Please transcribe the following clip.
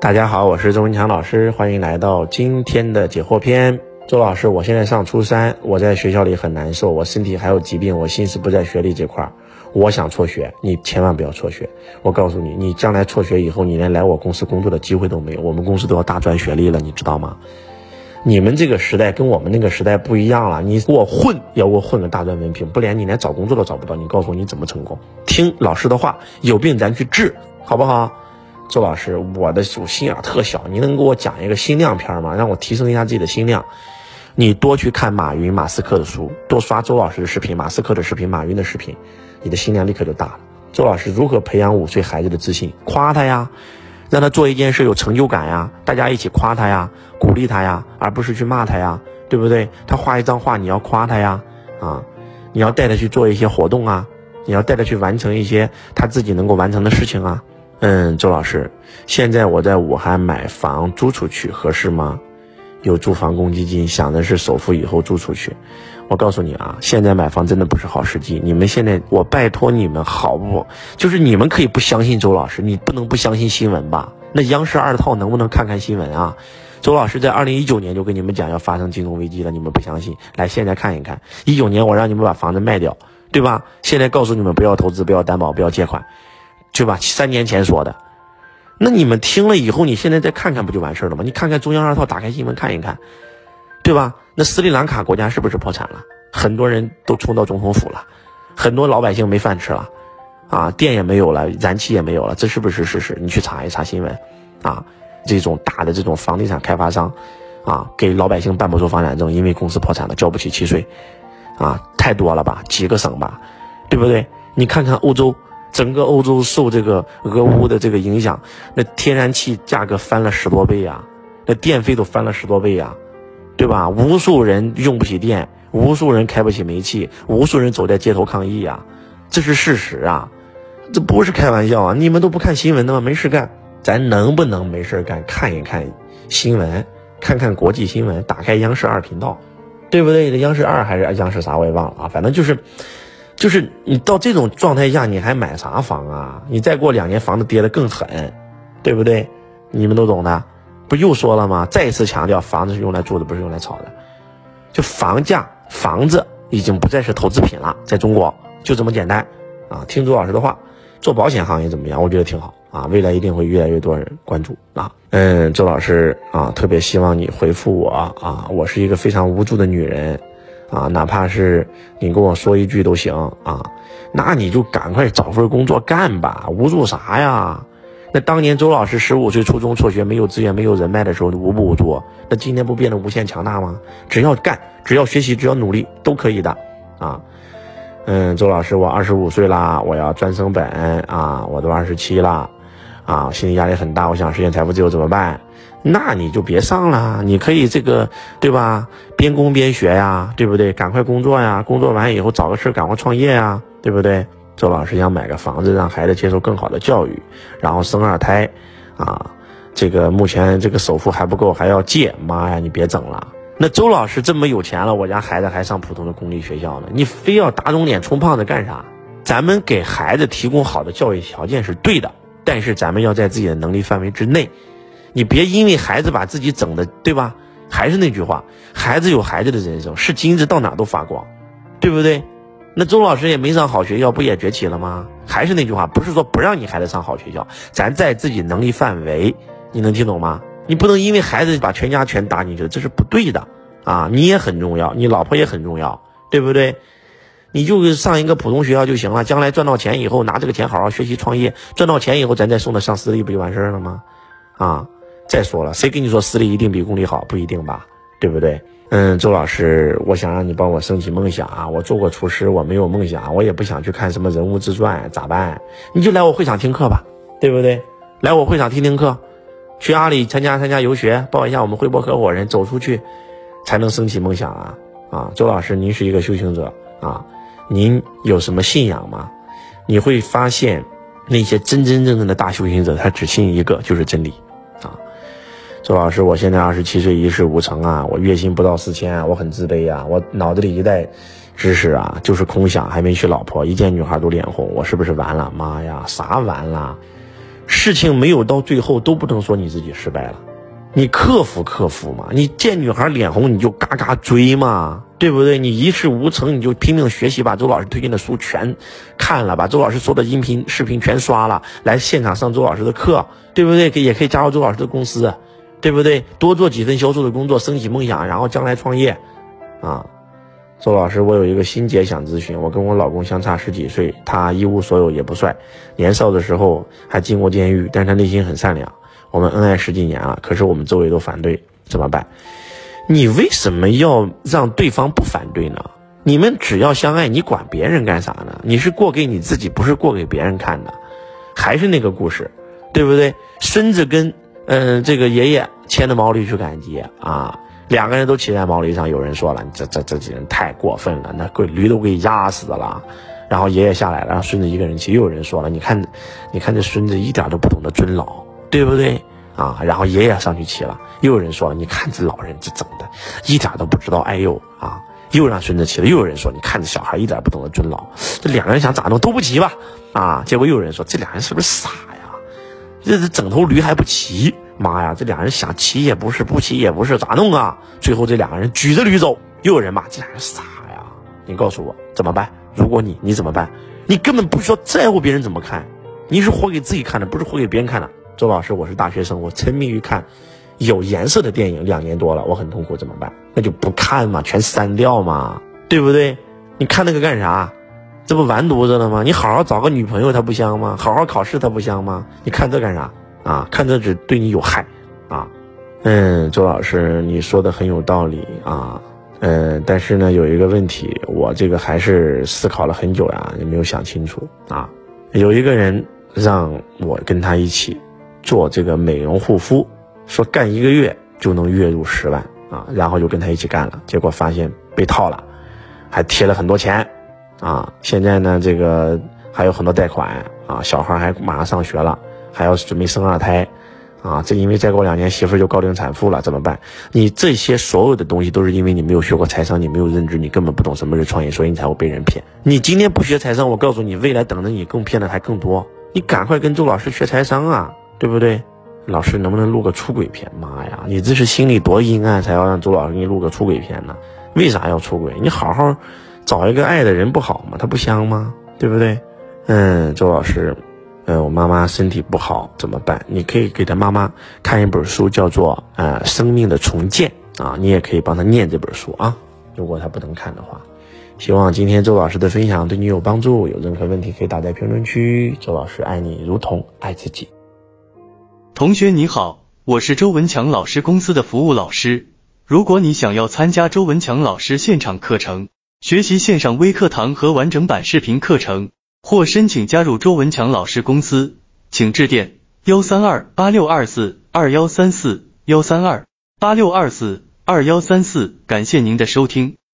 大家好，我是周文强老师，欢迎来到今天的解惑篇。周老师，我现在上初三，我在学校里很难受，我身体还有疾病，我心思不在学历这块儿。我想辍学，你千万不要辍学。我告诉你，你将来辍学以后，你连来我公司工作的机会都没有。我们公司都要大专学历了，你知道吗？你们这个时代跟我们那个时代不一样了。你给我混，要给我混个大专文凭，不连你连找工作都找不到。你告诉我你怎么成功？听老师的话，有病咱去治，好不好？周老师，我的我心眼特小，你能给我讲一个心量片吗？让我提升一下自己的心量。你多去看马云、马斯克的书，多刷周老师的视频、马斯克的视频、马云的视频，你的心量立刻就大了。周老师如何培养五岁孩子的自信？夸他呀，让他做一件事有成就感呀，大家一起夸他呀，鼓励他呀，而不是去骂他呀，对不对？他画一张画，你要夸他呀，啊，你要带他去做一些活动啊，你要带他去完成一些他自己能够完成的事情啊。嗯，周老师，现在我在武汉买房租出去合适吗？有住房公积金，想的是首付以后租出去。我告诉你啊，现在买房真的不是好时机。你们现在，我拜托你们，好不？就是你们可以不相信周老师，你不能不相信新闻吧？那央视二套能不能看看新闻啊？周老师在二零一九年就跟你们讲要发生金融危机了，你们不相信？来，现在看一看，一九年我让你们把房子卖掉，对吧？现在告诉你们不要投资，不要担保，不要借款。对吧？三年前说的，那你们听了以后，你现在再看看不就完事儿了吗？你看看中央二套，打开新闻看一看，对吧？那斯里兰卡国家是不是破产了？很多人都冲到总统府了，很多老百姓没饭吃了，啊，电也没有了，燃气也没有了，这是不是事实？你去查一查新闻，啊，这种大的这种房地产开发商，啊，给老百姓办不出房产证，因为公司破产了，交不起契税，啊，太多了吧？几个省吧，对不对？你看看欧洲。整个欧洲受这个俄乌的这个影响，那天然气价格翻了十多倍呀，那电费都翻了十多倍呀，对吧？无数人用不起电，无数人开不起煤气，无数人走在街头抗议呀，这是事实啊，这不是开玩笑啊！你们都不看新闻的吗？没事干，咱能不能没事干看一看新闻，看看国际新闻，打开央视二频道，对不对？这央视二还是央视啥我也忘了啊，反正就是。就是你到这种状态下，你还买啥房啊？你再过两年，房子跌得更狠，对不对？你们都懂的，不又说了吗？再一次强调，房子是用来住的，不是用来炒的。就房价，房子已经不再是投资品了，在中国就这么简单啊！听朱老师的话，做保险行业怎么样？我觉得挺好啊，未来一定会越来越多人关注啊。嗯，周老师啊，特别希望你回复我啊，我是一个非常无助的女人。啊，哪怕是你跟我说一句都行啊，那你就赶快找份工作干吧，无助啥呀？那当年周老师十五岁初中辍学，没有资源、没有人脉的时候，无不无助？那今天不变得无限强大吗？只要干，只要学习，只要努力，都可以的啊。嗯，周老师，我二十五岁啦，我要专升本啊，我都二十七了啊，心理压力很大，我想实现财富自由怎么办？那你就别上了，你可以这个，对吧？边工边学呀，对不对？赶快工作呀，工作完以后找个事赶快创业呀，对不对？周老师想买个房子，让孩子接受更好的教育，然后生二胎，啊，这个目前这个首付还不够，还要借，妈呀，你别整了。那周老师这么有钱了，我家孩子还上普通的公立学校呢，你非要打肿脸充胖子干啥？咱们给孩子提供好的教育条件是对的，但是咱们要在自己的能力范围之内。你别因为孩子把自己整的，对吧？还是那句话，孩子有孩子的人生，是金子到哪都发光，对不对？那周老师也没上好学校，不也崛起了吗？还是那句话，不是说不让你孩子上好学校，咱在自己能力范围，你能听懂吗？你不能因为孩子把全家全搭进去，这是不对的啊！你也很重要，你老婆也很重要，对不对？你就上一个普通学校就行了，将来赚到钱以后，拿这个钱好好学习创业，赚到钱以后，咱再送他上私立，不就完事儿了吗？啊！再说了，谁跟你说私立一定比公立好？不一定吧，对不对？嗯，周老师，我想让你帮我升起梦想啊！我做过厨师，我没有梦想，我也不想去看什么人物自传，咋办？你就来我会场听课吧，对不对？来我会场听听课，去阿里参加参加游学，报一下我们汇博合伙人，走出去才能升起梦想啊！啊，周老师，您是一个修行者啊，您有什么信仰吗？你会发现，那些真真正正的大修行者，他只信一个，就是真理。啊周老师，我现在二十七岁，一事无成啊，我月薪不到四千啊，我很自卑啊，我脑子里一袋知识啊，就是空想，还没娶老婆，一见女孩都脸红，我是不是完了？妈呀，啥完了？事情没有到最后都不能说你自己失败了，你克服克服嘛。你见女孩脸红你就嘎嘎追嘛，对不对？你一事无成你就拼命学习，把周老师推荐的书全看了，把周老师说的音频视频全刷了，来现场上周老师的课，对不对？也可以加入周老师的公司，对不对？多做几份销售的工作，升起梦想，然后将来创业，啊。周老师，我有一个心结想咨询。我跟我老公相差十几岁，他一无所有，也不帅，年少的时候还进过监狱，但是他内心很善良。我们恩爱十几年了，可是我们周围都反对，怎么办？你为什么要让对方不反对呢？你们只要相爱，你管别人干啥呢？你是过给你自己，不是过给别人看的。还是那个故事，对不对？孙子跟嗯这个爷爷牵着毛驴去赶集啊。两个人都骑在毛驴上，有人说了：“这这这几人太过分了，那给驴都给压死了。”然后爷爷下来了，让孙子一个人骑。又有人说了：“你看，你看这孙子一点都不懂得尊老，对不对啊？”然后爷爷上去骑了。又有人说了：“你看这老人这整的，一点都不知道哎呦啊！”又让孙子骑了。又有人说：“你看这小孩一点不懂得尊老。”这两个人想咋弄都不骑吧？啊！结果又有人说：“这俩人是不是傻？这这整头驴还不骑？”妈呀，这俩人想骑也不是，不骑也不是，咋弄啊？最后这两个人举着驴走，又有人骂这俩人傻呀！你告诉我怎么办？如果你你怎么办？你根本不需要在乎别人怎么看，你是活给自己看的，不是活给别人看的。周老师，我是大学生，我沉迷于看有颜色的电影两年多了，我很痛苦，怎么办？那就不看嘛，全删掉嘛，对不对？你看那个干啥？这不完犊子了吗？你好好找个女朋友，它不香吗？好好考试，它不香吗？你看这干啥？啊，看这只对你有害，啊，嗯，周老师，你说的很有道理啊，嗯，但是呢，有一个问题，我这个还是思考了很久呀，也没有想清楚啊。有一个人让我跟他一起做这个美容护肤，说干一个月就能月入十万啊，然后就跟他一起干了，结果发现被套了，还贴了很多钱，啊，现在呢，这个还有很多贷款啊，小孩还马上上学了。还要准备生二胎，啊，这因为再过两年媳妇就高龄产妇了，怎么办？你这些所有的东西都是因为你没有学过财商，你没有认知，你根本不懂什么是创业，所以你才会被人骗。你今天不学财商，我告诉你，未来等着你更骗的还更多。你赶快跟周老师学财商啊，对不对？老师能不能录个出轨片？妈呀，你这是心里多阴暗，才要让周老师给你录个出轨片呢？为啥要出轨？你好好找一个爱的人不好吗？他不香吗？对不对？嗯，周老师。呃，我妈妈身体不好怎么办？你可以给她妈妈看一本书，叫做《呃生命的重建》啊，你也可以帮她念这本书啊。如果她不能看的话，希望今天周老师的分享对你有帮助。有任何问题可以打在评论区。周老师爱你如同爱自己。同学你好，我是周文强老师公司的服务老师。如果你想要参加周文强老师现场课程，学习线上微课堂和完整版视频课程。或申请加入周文强老师公司，请致电幺三二八六二四二幺三四幺三二八六二四二幺三四。感谢您的收听。